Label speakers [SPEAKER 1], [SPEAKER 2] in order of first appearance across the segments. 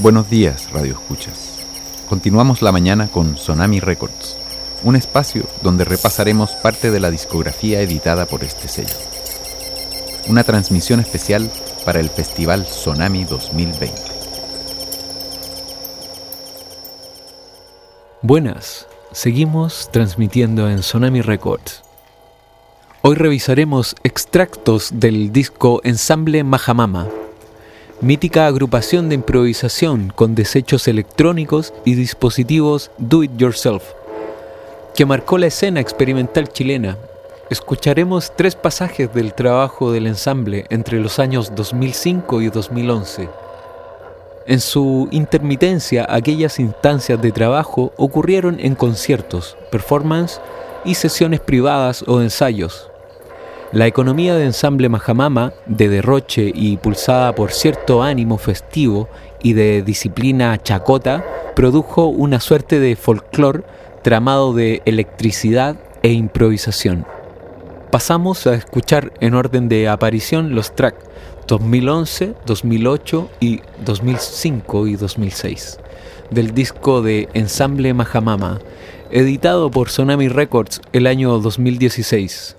[SPEAKER 1] Buenos días, Radio Escuchas. Continuamos la mañana con Sonami Records, un espacio donde repasaremos parte de la discografía editada por este sello. Una transmisión especial para el Festival Sonami 2020.
[SPEAKER 2] Buenas, seguimos transmitiendo en Sonami Records. Hoy revisaremos extractos del disco Ensamble Mahamama, mítica agrupación de improvisación con desechos electrónicos y dispositivos do it yourself, que marcó la escena experimental chilena. Escucharemos tres pasajes del trabajo del ensamble entre los años 2005 y 2011. En su intermitencia, aquellas instancias de trabajo ocurrieron en conciertos, performance y sesiones privadas o ensayos, la economía de ensamble Majamama, de derroche y pulsada por cierto ánimo festivo y de disciplina chacota, produjo una suerte de folclore tramado de electricidad e improvisación. Pasamos a escuchar en orden de aparición los tracks 2011, 2008 y 2005 y 2006 del disco de Ensamble Majamama, editado por Sonami Records el año 2016.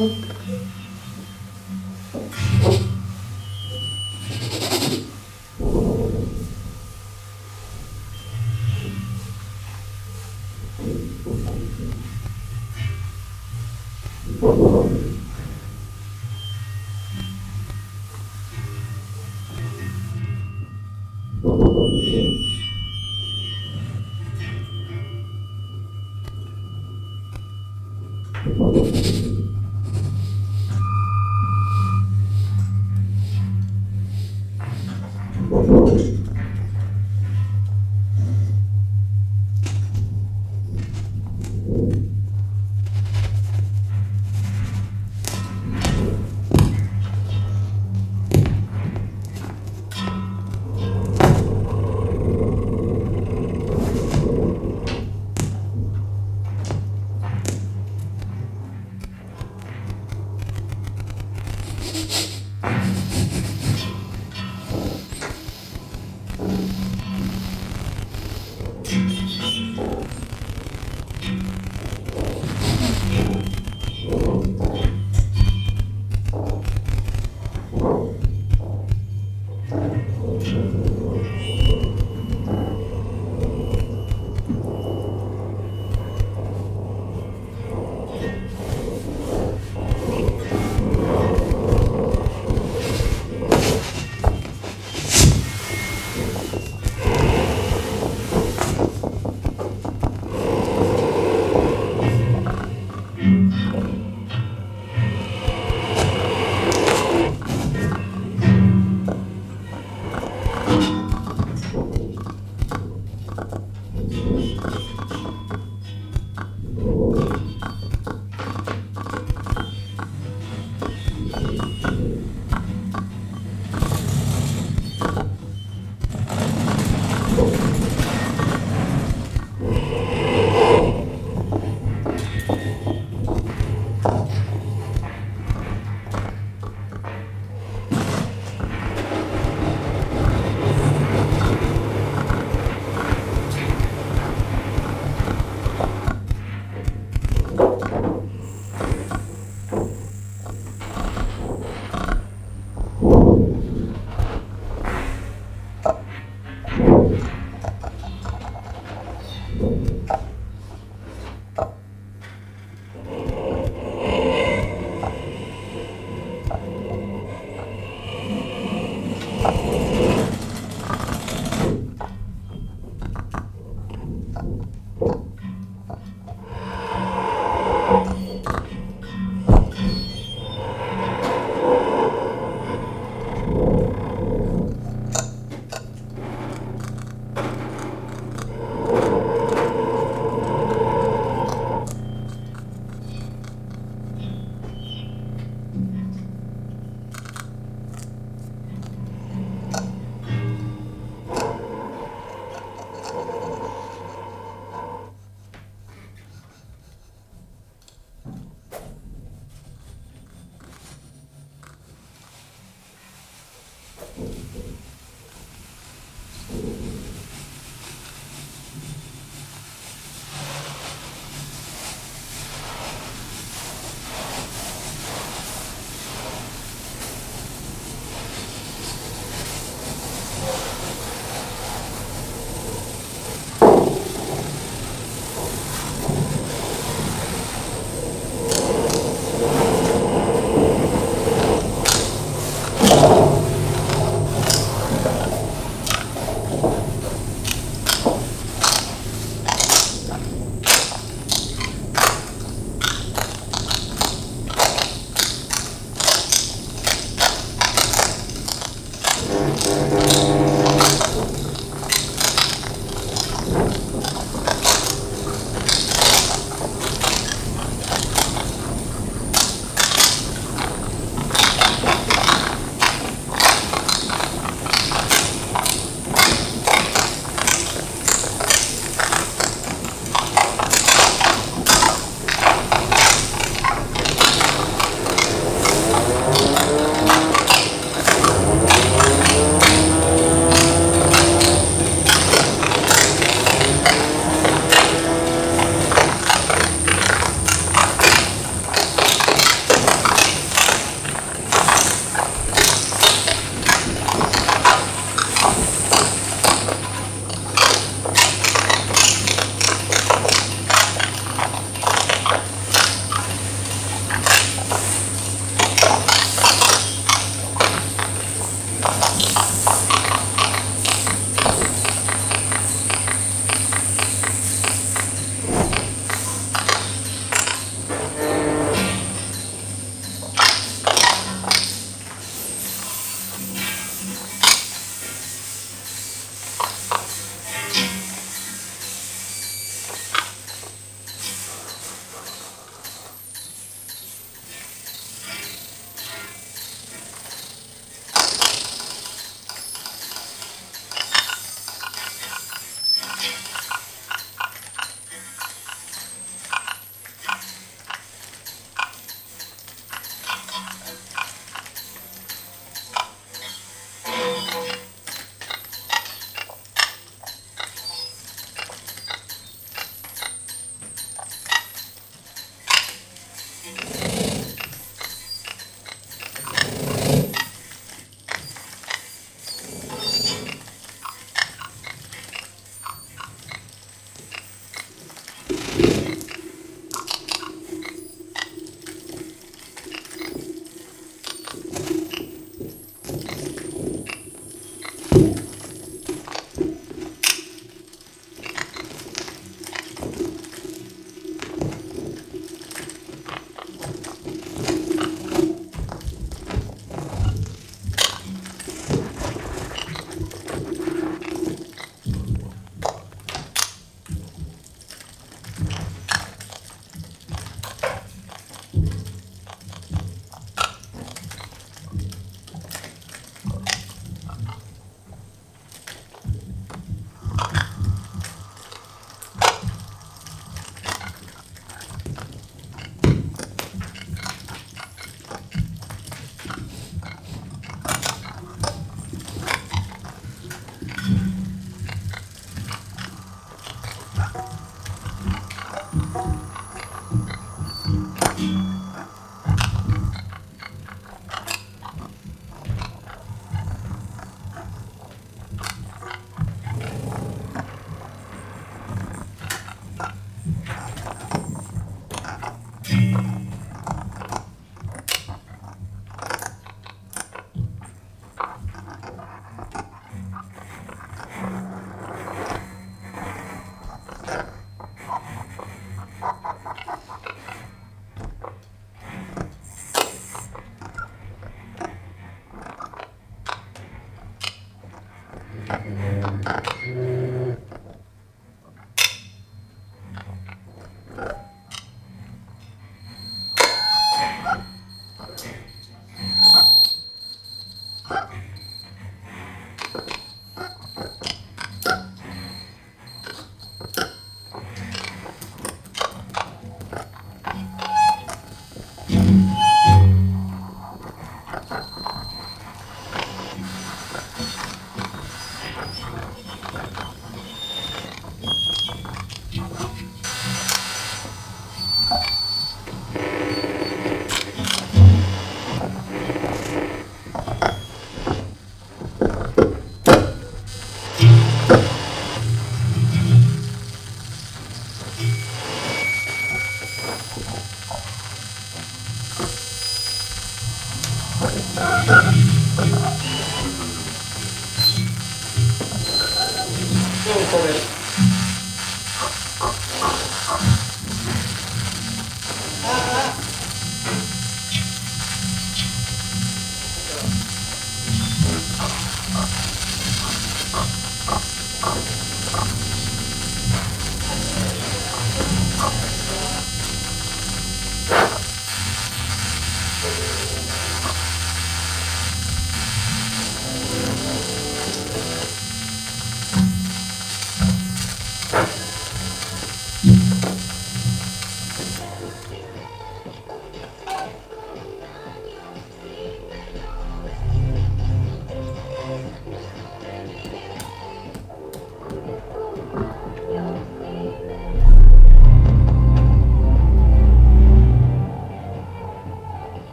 [SPEAKER 3] Okay.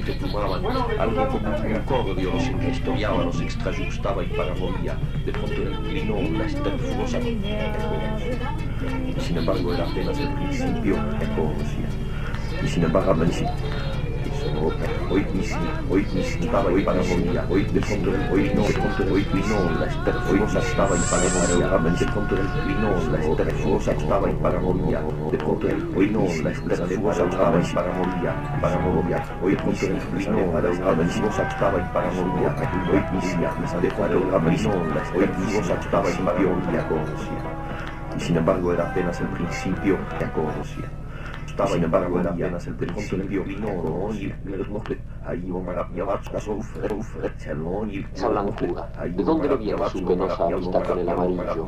[SPEAKER 3] Se
[SPEAKER 4] entreplumaban, algo como un incordio los inhistoriaba, los extrayustaba y paramovía, de pronto era inclinó la esterfurosa y sin embargo era apenas el principio, conocía. Y sin embargo, amanecí. Hoy misi, hoy misi, estaba y paramovía, hoy de fondo, hoy no, de hoy vino, la esterfurosa estaba y paramovía, de fondo vino, la esterfurosa estaba y paramovía, de fondo, hoy no, la esterfurosa estaba y paramovía, paramovía, hoy misi, vino, la esterfurosa estaba y paramovía, hoy misi, de fondo, vino, la esterfurosa estaba paramovía, conocía. Y sin embargo era apenas el principio que conocía. Estaba sin embargo era apenas el principio y
[SPEAKER 5] Esa blancura, ¿de dónde le viene su penosa amistad con el amarillo?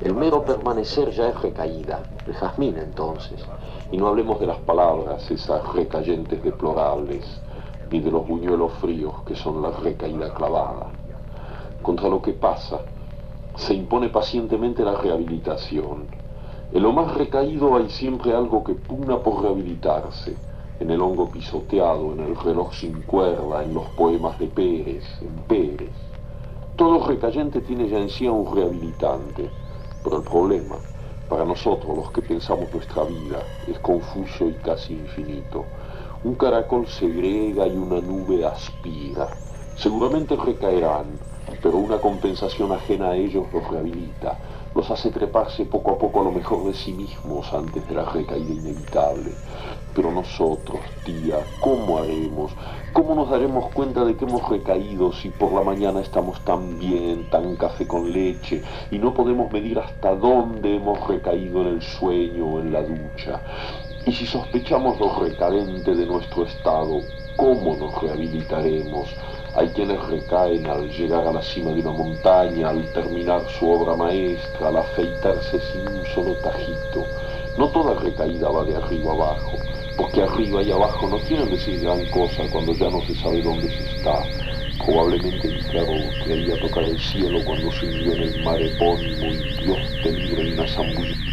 [SPEAKER 5] El mero permanecer ya es recaída, el jazmín entonces. Y no hablemos de las palabras, esas recayentes deplorables, ni de los buñuelos fríos que son la recaída clavada. Contra lo que pasa, se impone pacientemente la rehabilitación. En lo más recaído hay siempre algo que pugna por rehabilitarse, en el hongo pisoteado, en el reloj sin cuerda, en los poemas de Pérez, en Pérez. Todo recayente tiene ya en sí a un rehabilitante, pero el problema, para nosotros los que pensamos nuestra vida, es confuso y casi infinito. Un caracol segrega y una nube aspira. Seguramente recaerán, pero una compensación ajena a ellos los rehabilita, los hace treparse poco a poco a lo mejor de sí mismos antes de la recaída inevitable. Pero nosotros, tía, ¿cómo haremos? ¿Cómo nos daremos cuenta de que hemos recaído si por la mañana estamos tan bien, tan café con leche, y no podemos medir hasta dónde hemos recaído en el sueño o en la ducha? Y si sospechamos lo recadente de nuestro estado, ¿cómo nos rehabilitaremos? Hay quienes recaen al llegar a la cima de una montaña, al terminar su obra maestra, al afeitarse sin un solo tajito. No toda recaída va de arriba abajo, porque arriba y abajo no quieren decir gran cosa cuando ya no se sabe dónde se está. Probablemente Ícaro creía tocar el cielo cuando se hundió en el mar epónimo y Dios te libre en una zambullida.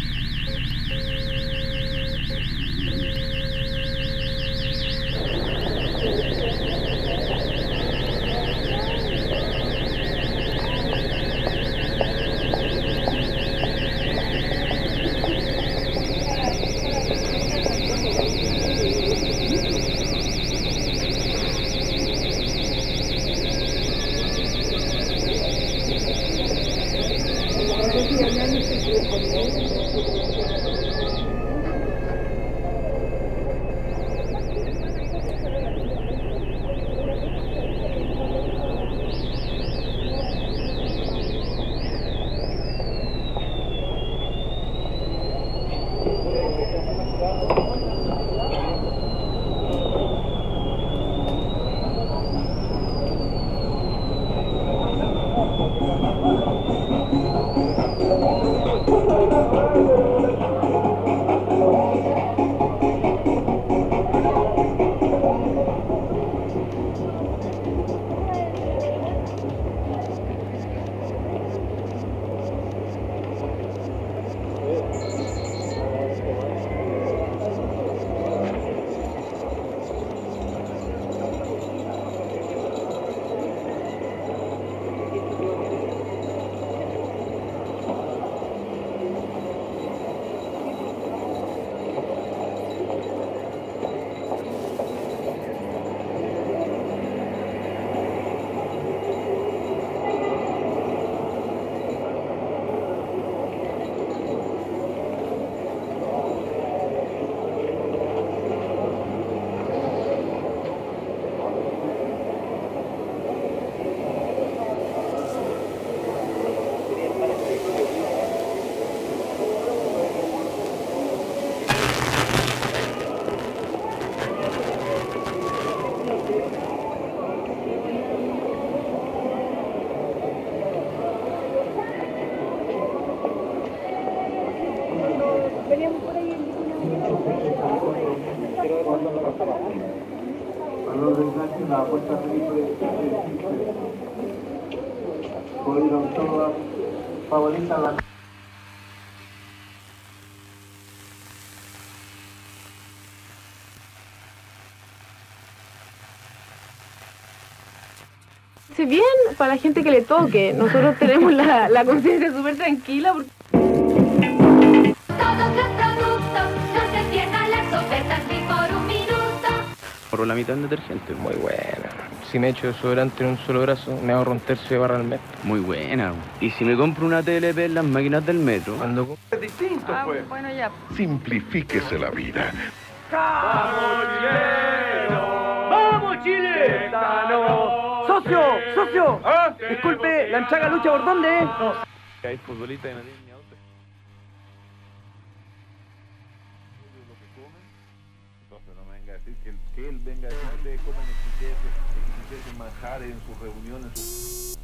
[SPEAKER 6] Doctor favorita la
[SPEAKER 7] bien para la gente que le toque. Nosotros tenemos la, la conciencia súper tranquila. Porque...
[SPEAKER 8] Todos los productos, no se pierdan las ofertas ni por un minuto.
[SPEAKER 9] Por la mitad en detergente.
[SPEAKER 10] Muy buena. Si me echo desodorante en un solo brazo, me ahorro un tercio de barra al mes.
[SPEAKER 9] Muy buena. Y si me compro una TLP en las máquinas del metro.
[SPEAKER 10] Cuando...
[SPEAKER 6] Es distinto,
[SPEAKER 7] Ah,
[SPEAKER 6] pues.
[SPEAKER 7] bueno, ya.
[SPEAKER 11] Simplifíquese la vida.
[SPEAKER 6] ¡Vamos, Chile! ¡Socio! ¡Socio! Disculpe, ¿la enchaga lucha por dónde?
[SPEAKER 10] Hay y no ni auto.
[SPEAKER 11] Entonces no me venga a decir que, él- venga a decir que ustedes comen manjares en sus reuniones. sus-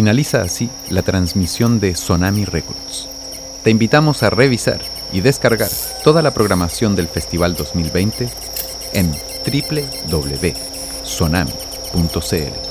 [SPEAKER 1] Finaliza así la transmisión de Sonami Records. Te invitamos a revisar y descargar toda la programación del Festival 2020 en www.sonami.cl.